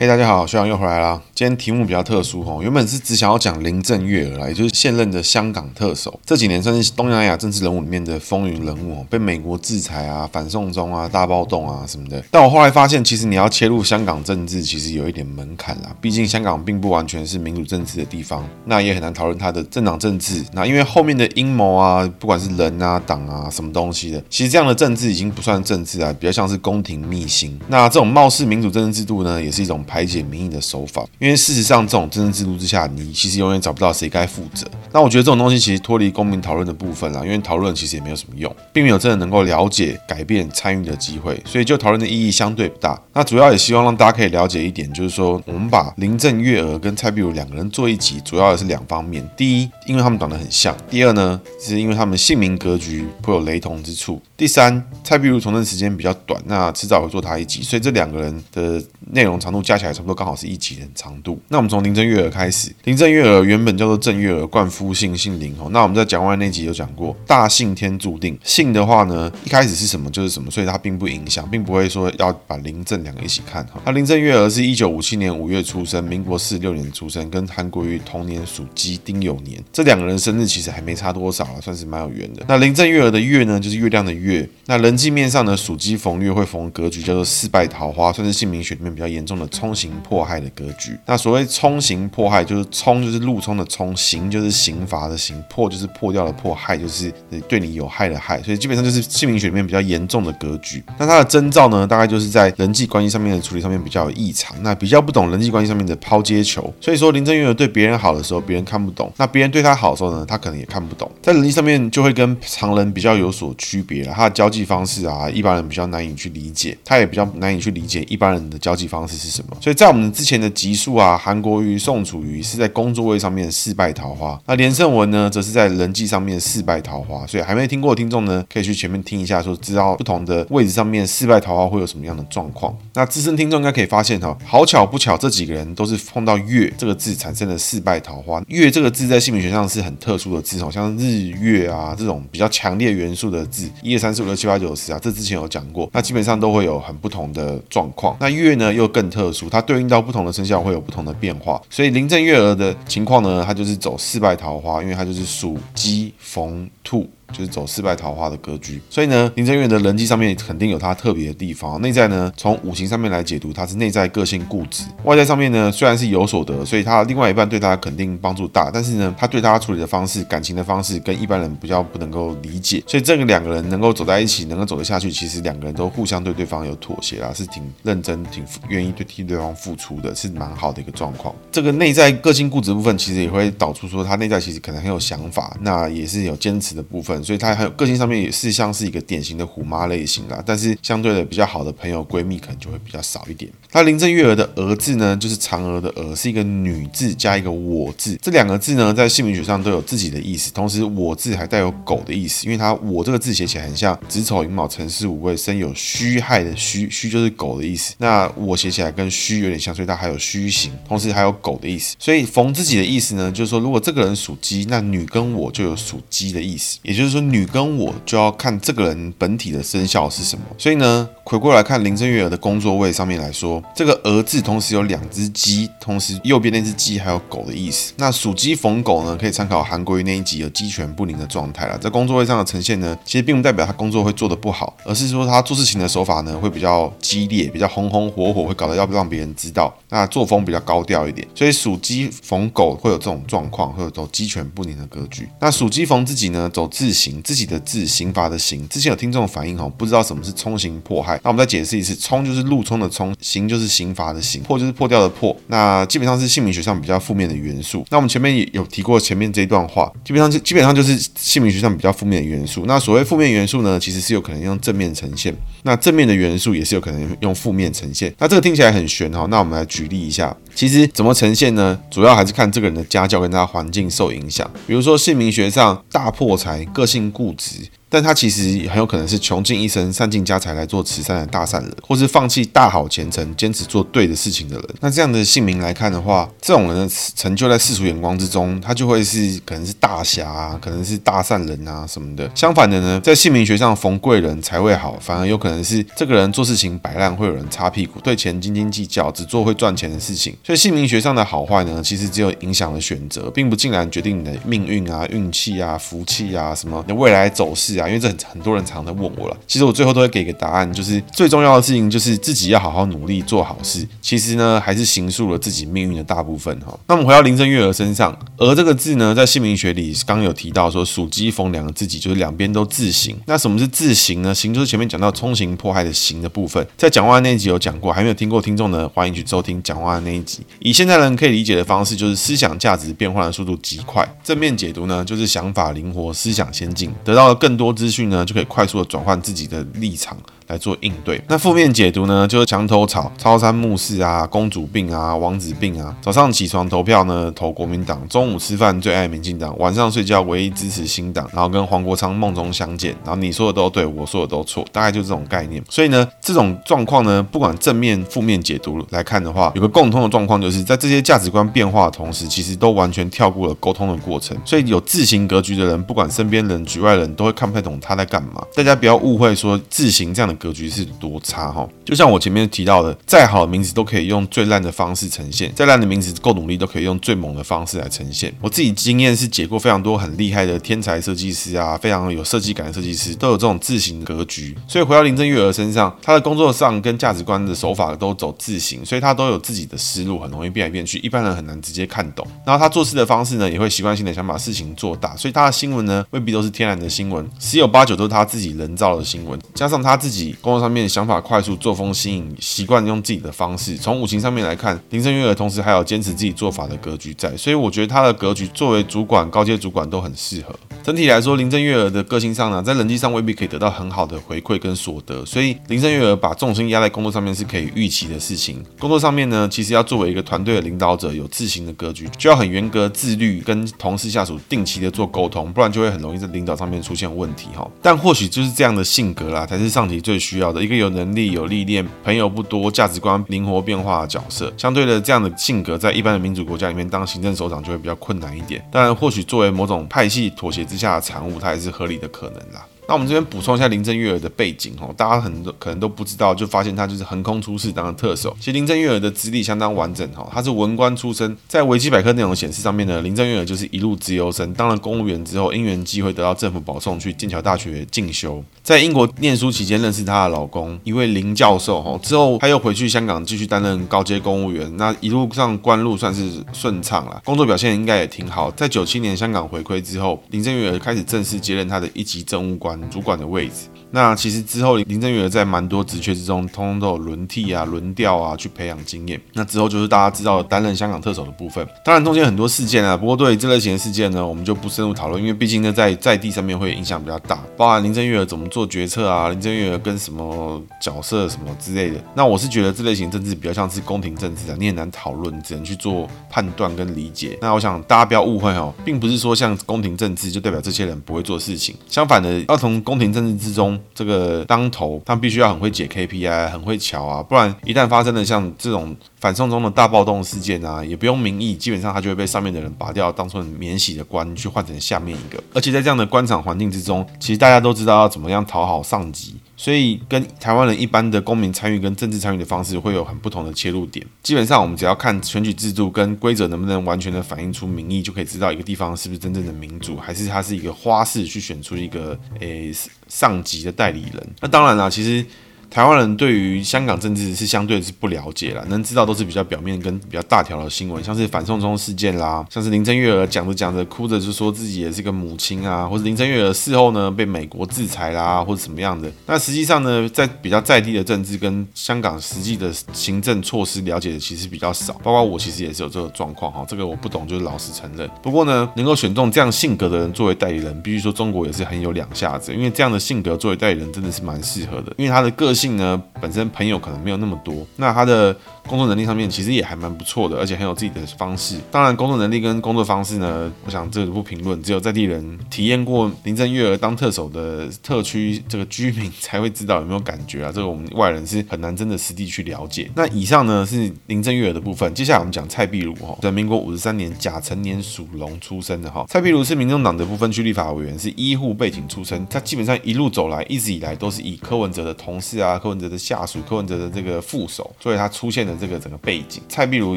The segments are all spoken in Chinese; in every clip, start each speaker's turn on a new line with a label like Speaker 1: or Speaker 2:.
Speaker 1: 嘿大家好，学长又回来啦。今天题目比较特殊哦，原本是只想要讲林郑月娥啦，也就是现任的香港特首，这几年算是东南亚政治人物里面的风云人物，被美国制裁啊、反送中啊、大暴动啊什么的。但我后来发现，其实你要切入香港政治，其实有一点门槛啦。毕竟香港并不完全是民主政治的地方，那也很难讨论它的政党政治。那因为后面的阴谋啊，不管是人啊、党啊、什么东西的，其实这样的政治已经不算政治啊，比较像是宫廷秘辛。那这种貌似民主政治制度呢，也是一种。排解民意的手法，因为事实上，这种政治制度之下，你其实永远找不到谁该负责。那我觉得这种东西其实脱离公民讨论的部分啦，因为讨论其实也没有什么用，并没有真的能够了解、改变、参与的机会，所以就讨论的意义相对不大。那主要也希望让大家可以了解一点，就是说，我们把林郑月娥跟蔡壁如两个人做一集，主要的是两方面：第一，因为他们长得很像；第二呢，是因为他们姓名格局颇有雷同之处；第三，蔡壁如从政时间比较短，那迟早会做他一集，所以这两个人的内容长度加起来差不多刚好是一集的长度。那我们从林郑月娥开始，林郑月娥原本叫做郑月娥，冠夫姓，姓林哦。那我们在讲完那集有讲过，大姓天注定，姓的话呢，一开始是什么就是什么，所以它并不影响，并不会说要把林郑两个一起看哈。那林郑月娥是一九五七年五月出生，民国四六年出生，跟韩国瑜同年属鸡丁酉年，这两个人生日其实还没差多少啊，算是蛮有缘的。那林郑月娥的月呢，就是月亮的月。那人际面上呢，属鸡逢月会逢格局，叫做四败桃花，算是姓名学里面比较严重的冲冲刑迫害的格局。那所谓冲刑迫害，就是冲就是路冲的冲，刑就是刑罚的刑，破就是破掉的破，害就是对你有害的害。所以基本上就是姓名学里面比较严重的格局。那它的征兆呢，大概就是在人际关系上面的处理上面比较有异常，那比较不懂人际关系上面的抛接球。所以说林正月娥对别人好的时候，别人看不懂；那别人对他好的时候呢，他可能也看不懂。在人际上面就会跟常人比较有所区别了。他的交际方式啊，一般人比较难以去理解，他也比较难以去理解一般人的交际方式是什么。所以在我们之前的集数啊，韩国瑜、宋楚瑜是在工作位上面四败桃花，那连胜文呢，则是在人际上面四败桃花。所以还没听过的听众呢，可以去前面听一下，说知道不同的位置上面四败桃花会有什么样的状况。那资深听众应该可以发现哈，好巧不巧，这几个人都是碰到月这个字产生了四败桃花。月这个字在姓名学上是很特殊的字，好像日月啊这种比较强烈元素的字，一二三四五六七八九十啊，这之前有讲过。那基本上都会有很不同的状况。那月呢又更特殊，它对应到不同的生肖会有不同的变化。所以临阵月娥的情况呢，它就是走四败桃花，因为它就是属鸡逢兔。就是走四败桃花的格局，所以呢，林正月的人际上面肯定有他特别的地方。内在呢，从五行上面来解读，他是内在个性固执；外在上面呢，虽然是有所得，所以他另外一半对他肯定帮助大，但是呢，他对他处理的方式、感情的方式跟一般人比较不能够理解。所以这个两个人能够走在一起，能够走得下去，其实两个人都互相对对方有妥协啦，是挺认真、挺愿意对替对方付出的，是蛮好的一个状况。这个内在个性固执部分，其实也会导出说他内在其实可能很有想法，那也是有坚持的部分。所以他还有个性上面也是像是一个典型的虎妈类型啦，但是相对的比较好的朋友闺蜜可能就会比较少一点。那林郑月娥的娥字呢，就是嫦娥的娥，是一个女字加一个我字，这两个字呢在姓名学上都有自己的意思，同时我字还带有狗的意思，因为它我这个字写起来很像子丑寅卯辰巳午未申酉戌亥的戌，戌就是狗的意思。那我写起来跟戌有点像，所以它还有戌形，同时还有狗的意思。所以逢自己的意思呢，就是说如果这个人属鸡，那女跟我就有属鸡的意思，也就是说女跟我就要看这个人本体的生肖是什么，所以呢，回过来看林郑月儿的工作位上面来说，这个“娥”字同时有两只鸡，同时右边那只鸡还有狗的意思。那属鸡逢狗呢，可以参考韩国瑜那一集有鸡犬不宁的状态了。在工作位上的呈现呢，其实并不代表他工作会做得不好，而是说他做事情的手法呢会比较激烈，比较红红火火，会搞得要不让别人知道。那作风比较高调一点，所以属鸡逢狗会有这种状况，会有种鸡犬不宁的格局。那属鸡逢自己呢，走自刑，自己的自。刑罚的刑，之前有听众反映哈，不知道什么是冲刑迫害，那我们再解释一次，冲就是路冲的冲，刑就是刑罚的刑，破就是破掉的破，那基本上是姓名学上比较负面的元素。那我们前面也有提过前面这一段话，基本上基本上就是姓名学上比较负面的元素。那所谓负面元素呢，其实是有可能用正面呈现，那正面的元素也是有可能用负面呈现。那这个听起来很玄哈，那我们来举例一下，其实怎么呈现呢？主要还是看这个人的家教跟他环境受影响。比如说姓名学上大破才，个性固执。但他其实很有可能是穷尽一生、散尽家财来做慈善的大善人，或是放弃大好前程、坚持做对的事情的人。那这样的姓名来看的话，这种人的成就在世俗眼光之中，他就会是可能是大侠啊，可能是大善人啊什么的。相反的呢，在姓名学上逢贵人才会好，反而有可能是这个人做事情摆烂，会有人擦屁股，对钱斤斤计较，只做会赚钱的事情。所以姓名学上的好坏呢，其实只有影响了选择，并不尽然决定你的命运啊、运气啊、福气啊什么的未来走势啊。因为这很很多人常常在问我了，其实我最后都会给一个答案，就是最重要的事情就是自己要好好努力做好事。其实呢，还是形塑了自己命运的大部分哈。那我们回到林正月娥身上，娥这个字呢，在姓名学里刚有提到说，属鸡逢两个自己，就是两边都自刑。那什么是自刑呢？刑就是前面讲到冲刑迫害的刑的部分，在讲话那一集有讲过，还没有听过听众呢，欢迎去收听讲话的那一集。以现在人可以理解的方式，就是思想价值变换的速度极快。正面解读呢，就是想法灵活，思想先进，得到了更多资讯呢，就可以快速的转换自己的立场。来做应对。那负面解读呢，就是墙头草、朝三暮四啊、公主病啊、王子病啊。早上起床投票呢，投国民党；中午吃饭最爱民进党；晚上睡觉唯一支持新党。然后跟黄国昌梦中相见。然后你说的都对，我说的都错，大概就这种概念。所以呢，这种状况呢，不管正面、负面解读来看的话，有个共通的状况，就是在这些价值观变化的同时，其实都完全跳过了沟通的过程。所以有自行格局的人，不管身边人、局外人都会看不太懂他在干嘛。大家不要误会说自行这样的。格局是多差哈，就像我前面提到的，再好的名字都可以用最烂的方式呈现，再烂的名字够努力都可以用最猛的方式来呈现。我自己经验是解过非常多很厉害的天才设计师啊，非常有设计感的设计师都有这种自行格局。所以回到林正月娥身上，他的工作上跟价值观的手法都走自行，所以他都有自己的思路，很容易变来变去，一般人很难直接看懂。然后他做事的方式呢，也会习惯性的想把事情做大，所以他的新闻呢未必都是天然的新闻，十有八九都是他自己人造的新闻，加上他自己。工作上面想法快速，作风新颖，习惯用自己的方式。从五行上面来看，林正月娥同时还有坚持自己做法的格局在，所以我觉得他的格局作为主管、高阶主管都很适合。整体来说，林正月娥的个性上呢，在人际上未必可以得到很好的回馈跟所得，所以林正月娥把重心压在工作上面是可以预期的事情。工作上面呢，其实要作为一个团队的领导者，有自行的格局，就要很严格、自律，跟同事下属定期的做沟通，不然就会很容易在领导上面出现问题哈。但或许就是这样的性格啦，才是上级最需要的一个有能力、有历练、朋友不多、价值观灵活变化的角色。相对的，这样的性格在一般的民主国家里面当行政首长就会比较困难一点。当然，或许作为某种派系妥协之下的产物，它也是合理的可能啦。那我们这边补充一下林正月娥的背景哦，大家很多可能都不知道，就发现他就是横空出世当了特首。其实林正月娥的资历相当完整哈，他是文官出身，在维基百科内容显示上面呢，林正月娥就是一路资优生，当了公务员之后，因缘机会得到政府保送去剑桥大学进修，在英国念书期间认识她的老公一位林教授哈，之后他又回去香港继续担任高阶公务员，那一路上官路算是顺畅了，工作表现应该也挺好。在九七年香港回归之后，林正月娥开始正式接任他的一级政务官。主管的位置，那其实之后林正月娥在蛮多职缺之中，通通都有轮替啊、轮调啊，去培养经验。那之后就是大家知道担任香港特首的部分。当然中间很多事件啊，不过对于这类型的事件呢，我们就不深入讨论，因为毕竟呢在在地上面会影响比较大，包含林正月娥怎么做决策啊，林正月娥跟什么角色什么之类的。那我是觉得这类型政治比较像是宫廷政治啊，你很难讨论，只能去做判断跟理解。那我想大家不要误会哦，并不是说像宫廷政治就代表这些人不会做事情，相反的，要从宫廷政治之中，这个当头，他必须要很会解 KPI，很会瞧啊，不然一旦发生了像这种反送中的大暴动事件啊，也不用民意，基本上他就会被上面的人拔掉，当做免洗的官去换成下面一个。而且在这样的官场环境之中，其实大家都知道要怎么样讨好上级。所以，跟台湾人一般的公民参与跟政治参与的方式会有很不同的切入点。基本上，我们只要看选举制度跟规则能不能完全的反映出民意，就可以知道一个地方是不是真正的民主，还是它是一个花式去选出一个诶上级的代理人。那当然啦，其实。台湾人对于香港政治是相对是不了解啦，能知道都是比较表面跟比较大条的新闻，像是反送中事件啦，像是林郑月娥讲着讲着哭着就说自己也是个母亲啊，或者林郑月娥事后呢被美国制裁啦，或者什么样的。那实际上呢，在比较在地的政治跟香港实际的行政措施了解的其实比较少，包括我其实也是有这个状况哈，这个我不懂就是老实承认。不过呢，能够选中这样性格的人作为代理人，必须说中国也是很有两下子，因为这样的性格作为代理人真的是蛮适合的，因为他的个性性。呢，本身朋友可能没有那么多，那他的工作能力上面其实也还蛮不错的，而且很有自己的方式。当然，工作能力跟工作方式呢，我想这个不评论，只有在地人体验过林郑月娥当特首的特区这个居民才会知道有没有感觉啊。这个我们外人是很难真的实地去了解。那以上呢是林郑月娥的部分，接下来我们讲蔡壁如哈，在民国五十三年甲辰年属龙出生的哈。蔡壁如是民众党的不分区立法委员，是医护背景出身，他基本上一路走来，一直以来都是以柯文哲的同事啊、柯文哲的下属、柯文哲的这个副手，所以他出现的这个整个背景。蔡壁如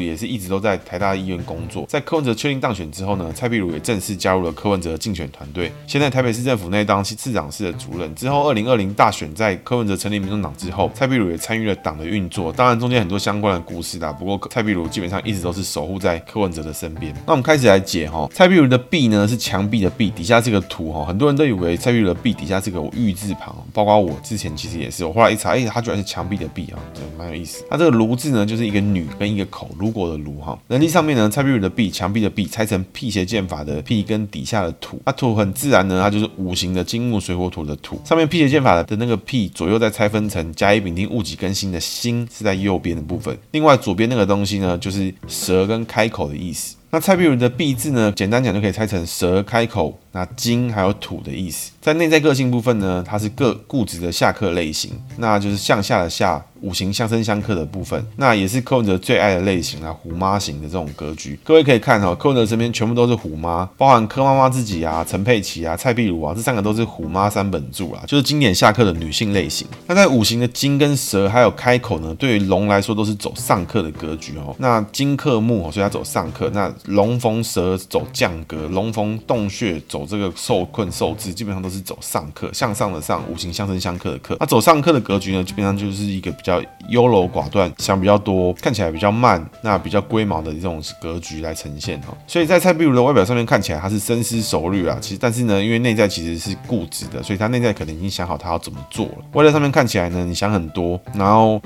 Speaker 1: 也是一直都在台大医院工作，在柯文哲确定当选之后呢，蔡壁如也正式加入了柯文哲的竞选团队，现在台北市政府内当市长室的主任。之后二零二零大选在柯文哲成立民众党之后，蔡壁如也参与了党的运作，当然中间很多相关的故事啦。不过蔡壁如基本上一直都是守护在柯文哲的身边。那我们开始来解哈，蔡壁如的壁呢是墙壁的壁，底下这个图哈，很多人都以为蔡壁如的壁底下这个玉字旁，包括我之前其实也是，我后来一查，哎，它居然是墙壁的壁啊，对，蛮有意思。那这个炉字呢，就是一个女跟一个口，如果的卢哈。人力上面呢，蔡壁如的壁，墙壁的壁，拆成辟邪剑法的辟跟底下的土，那土很自然呢，它就是五行的金木水火土的土。上面辟邪剑法的那个辟，左右再拆分成甲乙丙丁戊己庚辛的辛是在右边的部分，另外左边那个东西呢，就是蛇跟开口的意思。那蔡碧如的碧字呢，简单讲就可以拆成蛇开口。那金还有土的意思，在内在个性部分呢，它是个固执的下克类型，那就是向下的下，五行相生相克的部分，那也是柯文哲最爱的类型啊，虎妈型的这种格局。各位可以看哈，柯文哲身边全部都是虎妈，包含柯妈妈自己啊、陈佩琪啊、蔡碧如啊，这三个都是虎妈三本柱啊，就是经典下克的女性类型。那在五行的金跟蛇还有开口呢，对于龙来说都是走上克的格局哦。那金克木，所以它走上克；那龙逢蛇走降格，龙逢洞穴走。这个受困受制，基本上都是走上克，向上的上，五行相生相克的克。那走上克的格局呢，基本上就是一个比较优柔寡断，想比较多，看起来比较慢，那比较龟毛的这种格局来呈现哈。所以在蔡壁如的外表上面看起来，他是深思熟虑啊，其实但是呢，因为内在其实是固执的，所以他内在可能已经想好他要怎么做了。外在上面看起来呢，你想很多，然后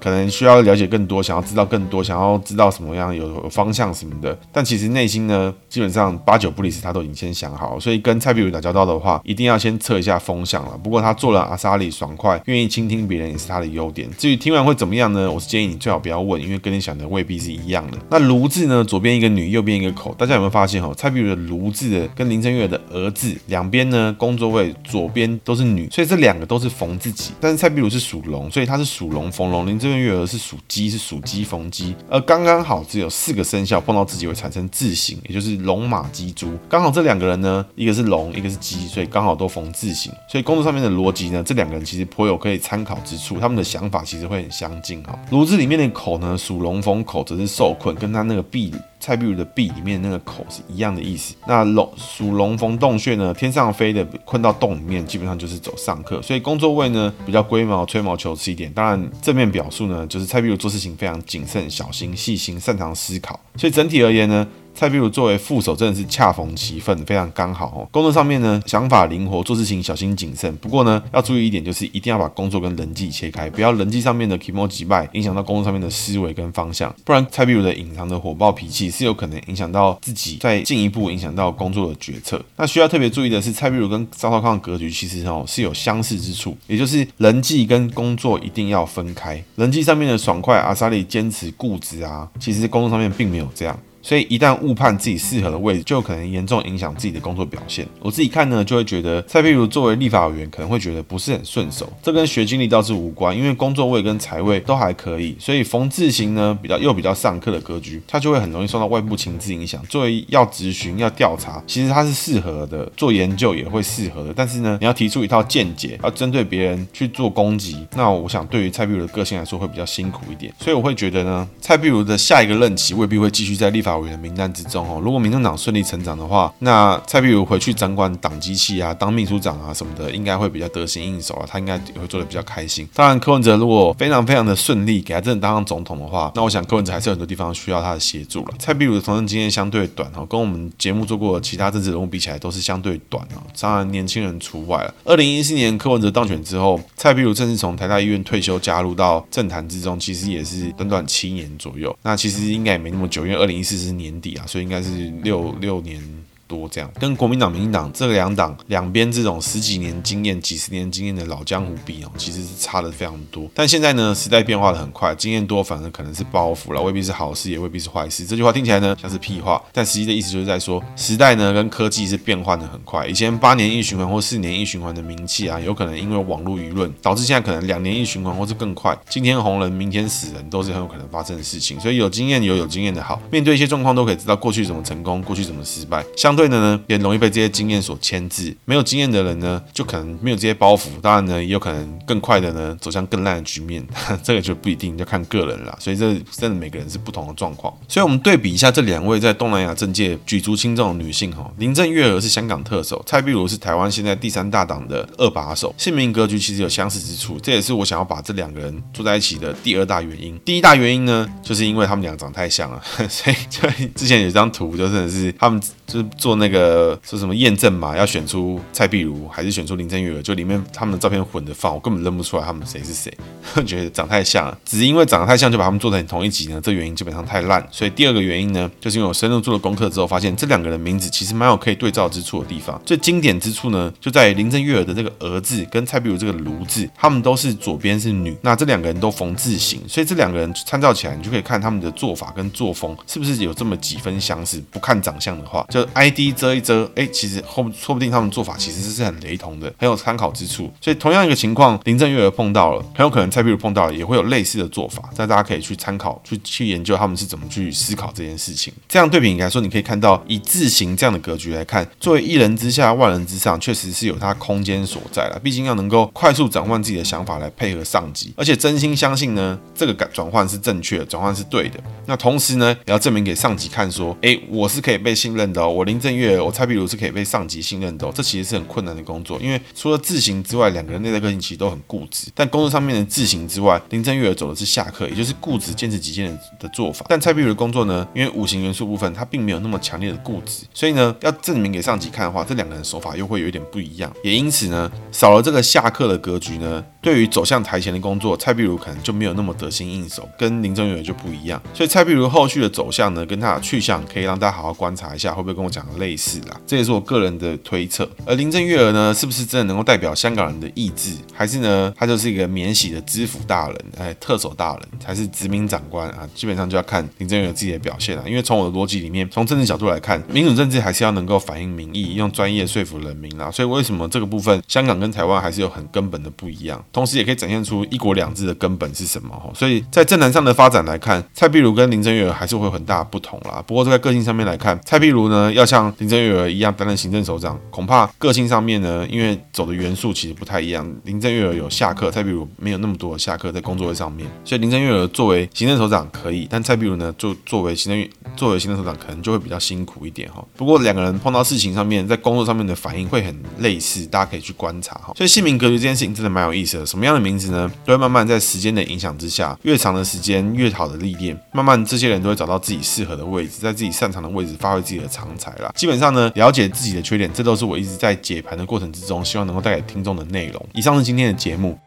Speaker 1: 可能需要了解更多，想要知道更多，想要知道什么样有方向什么的，但其实内心呢，基本上八九不离十，他都已经先想好。所以跟蔡壁如打交道的话，一定要先测一下风向了。不过他做了阿莎力爽快，愿意倾听别人也是他的优点。于听完会怎么样呢？我是建议你最好不要问，因为跟你想的未必是一样的。那卢字呢？左边一个女，右边一个口，大家有没有发现哦？蔡碧如的卢字跟林郑月的儿字两边呢，工作位左边都是女，所以这两个都是逢自己。但是蔡壁如是属龙，所以他是属龙逢龙。林郑月娥是属鸡，是属鸡逢鸡，而刚刚好只有四个生肖碰到自己会产生字形，也就是龙马鸡猪。刚好这两个人呢，一个是龙，一个是鸡，所以刚好都逢字形。所以工作上面的逻辑呢，这两个人其实颇有可以参考之处，他们的想法其实其实会很相近哈。炉子里面的口呢，属龙逢口，则是受困，跟他那个壁。蔡壁如的壁里面那个口是一样的意思。那龙属龙逢洞穴呢，天上飞的困到洞里面，基本上就是走上客。所以工作位呢比较龟毛、吹毛求疵一点。当然正面表述呢，就是蔡壁如做事情非常谨慎、小心、细心，擅长思考。所以整体而言呢。蔡壁如作为副手，真的是恰逢其分，非常刚好哦。工作上面呢，想法灵活，做事情小心谨慎。不过呢，要注意一点，就是一定要把工作跟人际切开，不要人际上面的 kimoji 败，影响到工作上面的思维跟方向。不然，蔡壁如的隐藏的火爆脾气是有可能影响到自己，再进一步影响到工作的决策。那需要特别注意的是，蔡壁如跟赵少康的格局其实哦是有相似之处，也就是人际跟工作一定要分开。人际上面的爽快，阿莎力坚持固执啊，其实工作上面并没有这样。所以一旦误判自己适合的位置，就可能严重影响自己的工作表现。我自己看呢，就会觉得蔡壁如作为立法委员，可能会觉得不是很顺手。这跟学经历倒是无关，因为工作位跟财位都还可以。所以冯字形呢，比较又比较上课的格局，他就会很容易受到外部情势影响。作为要咨询、要调查，其实他是适合的，做研究也会适合的。但是呢，你要提出一套见解，要针对别人去做攻击，那我想对于蔡壁如的个性来说会比较辛苦一点。所以我会觉得呢，蔡壁如的下一个任期未必会继续在立法委员名单之中哦，如果民政党顺利成长的话，那蔡壁如回去掌管党机器啊，当秘书长啊什么的，应该会比较得心应手啊，他应该也会做的比较开心。当然，柯文哲如果非常非常的顺利，给他真的当上总统的话，那我想柯文哲还是有很多地方需要他的协助了。蔡壁如的从政经验相对短哈，跟我们节目做过的其他政治人物比起来，都是相对短啊，当然年轻人除外了。二零一四年柯文哲当选之后，蔡壁如正式从台大医院退休，加入到政坛之中，其实也是短短七年左右。那其实应该也没那么久，因为二零一四是年底啊。所以应该是六六年多，这样跟国民党、民进党这两党两边这种十几年经验、几十年经验的老江湖比哦，其实是差的非常多。但现在呢，时代变化的很快，经验多反而可能是包袱了，未必是好事，也未必是坏事。这句话听起来呢像是屁话，但实际的意思就是在说，时代呢跟科技是变换的很快。以前八年一循环或四年一循环的名气啊，有可能因为网络舆论导致现在可能两年一循环或是更快，今天红人明天死人都是很有可能发生的事情。所以有经验有有经验的好，面对一些状况都可以知道过去怎么成功，过去怎么失败。相对的呢，也容易被这些经验所牵制。没有经验的人呢，就可能没有这些包袱，当然呢，也有可能更快的呢走向更烂的局面。这个就不一定，要看个人了。所以这真的每个人是不同的状况。所以我们对比一下这两位在东南亚政界举足轻重的女性哈，林郑月娥是香港特首，蔡壁如是台湾现在第三大党的二把手，姓名格局其实有相似之处。这也是我想要把这两个人坐在一起的第二大原因。第一大原因呢，就是因为他们俩长太像了，所以就之前有张图，就真的是他们 就是做 做那个说什么验证嘛，要选出蔡碧如还是选出林郑月娥，就里面他们的照片混着放，我根本认不出来他们谁是谁，觉得长太像了。只是因为长得太像，就把他们做成同一集呢，这原因基本上太烂。所以第二个原因呢，就是因为我深入做了功课之后，发现这两个人名字其实蛮有可以对照之处的地方。最经典之处呢，就在林郑月娥的这个儿字跟蔡碧如这个卢字，他们都是左边是女，那这两个人都逢字形，所以这两个人参照起来，你就可以看他们的做法跟作风是不是有这么几分相似。不看长相的话，就 ID 遮一遮，哎，其实后说不定他们做法其实是很雷同的，很有参考之处。所以同样一个情况，林郑月娥碰到了，很有可能蔡壁如碰到了，也会有类似的做法。那大家可以去参考，去去研究他们是怎么去思考这件事情。这样对比来说，你可以看到以字形这样的格局来看，作为一人之下万人之上，确实是有它空间所在了。毕竟要能够快速转换自己的想法来配合上级，而且真心相信呢，这个转换是正确的，转换是对的。那同时呢，也要证明给上级看，说，哎，我是可以被信任的哦，我林郑月娥，我蔡壁如是可以被上级信任的哦。这其实是很困难的工作，因为除了字形之外，两个人内在个性其实都很固执。但工作上面的字形之外，林正月娥走的是下课，也就是固执、坚持己见的做法。但蔡壁如的工作呢，因为五行元素部分，他并没有那么强烈的固执，所以呢，要证明给上级看的话，这两个人手法又会有一点不一样。也因此呢，少了这个下课的格局呢，对于走向台前的工作，蔡壁如可能就没有那么得心应手，跟林正月娥就不一样。所以蔡壁如后续的走向呢，跟他的去向，可以让大家好好观察一下，会不会跟我讲的类似啦？这也是我个人的推测。而林郑月娥呢，是不是真的能够代表香港人的意志，还是呢，他就是一个免洗的知府大人，哎，特首大人，还是殖民长官啊？基本上就要看林郑月娥自己的表现了。因为从我的逻辑里面，从政治角度来看，民主政治还是要能够反映民意，用专业说服人民啦。所以为什么这个部分，香港跟台湾还是有很根本的不一样？同时也可以展现出一国两制的根本是什么？所以在政坛上的发展来看，蔡壁如跟林郑月娥还是会有很大的不同啦。不过在个性上面来看，蔡壁如呢要像像林郑月娥一样担任行政首长，恐怕个性上面呢，因为走的元素其实不太一样。林郑月娥有下课，蔡壁如没有那么多的下课在工作位上面，所以林郑月娥作为行政首长可以，但蔡壁如呢，就作为行政作为行政首长可能就会比较辛苦一点哈。不过两个人碰到事情上面，在工作上面的反应会很类似，大家可以去观察哈。所以姓名格局这件事情真的蛮有意思的。什么样的名字呢？都会慢慢在时间的影响之下，越长的时间越好的历练，慢慢这些人都会找到自己适合的位置，在自己擅长的位置发挥自己的长才啦。基本上呢，了解自己的缺点，这都是我一直在解盘的过程之中，希望能够带给听众的内容。以上是今天的节目。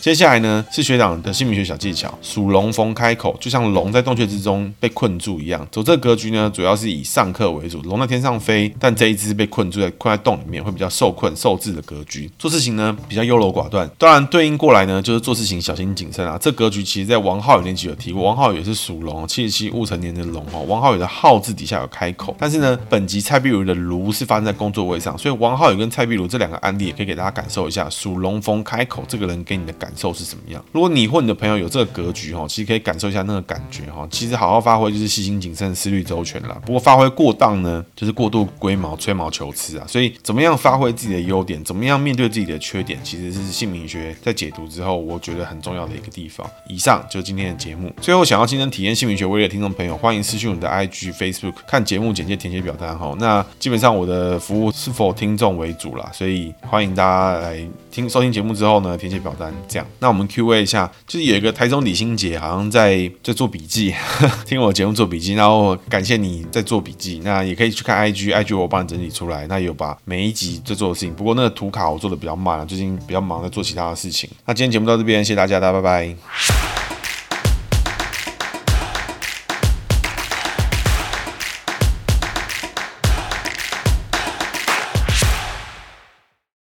Speaker 1: 接下来呢，是学长的姓名学小技巧，属龙逢开口，就像龙在洞穴之中被困住一样。走这个格局呢，主要是以上课为主，龙在天上飞，但这一只被困住在困在洞里面，会比较受困受制的格局。做事情呢，比较优柔寡断，当然对应过来呢，就是做事情小心谨慎啊。这格局其实在王浩宇那集有提过，王浩宇也是属龙，七十七戊辰年的龙哦。王浩宇的浩字底下有开口，但是呢，本集蔡碧如的炉是发生在工作位上，所以王浩宇跟蔡碧如这两个案例也可以给大家感受一下，属龙逢开口这个人给你的感感受是什么样？如果你或你的朋友有这个格局哈，其实可以感受一下那个感觉哈。其实好好发挥就是细心谨慎、思虑周全啦。不过发挥过当呢，就是过度龟毛、吹毛求疵啊。所以怎么样发挥自己的优点，怎么样面对自己的缺点，其实是姓名学在解读之后，我觉得很重要的一个地方。以上就是今天的节目。最后，想要亲身体验姓名学威力的听众朋友，欢迎私讯我们的 IG、Facebook 看节目简介、填写表单哈。那基本上我的服务是否听众为主啦，所以欢迎大家来听收听节目之后呢，填写表单。那我们 Q&A。一下，就是有一个台中李心杰，好像在在做笔记，听我节目做笔记，然后感谢你在做笔记。那也可以去看 IG，IG 我帮你整理出来。那有把每一集在做的事情，不过那个图卡我做的比较慢，最近比较忙在做其他的事情。那今天节目到这边，谢谢大家，大家拜拜。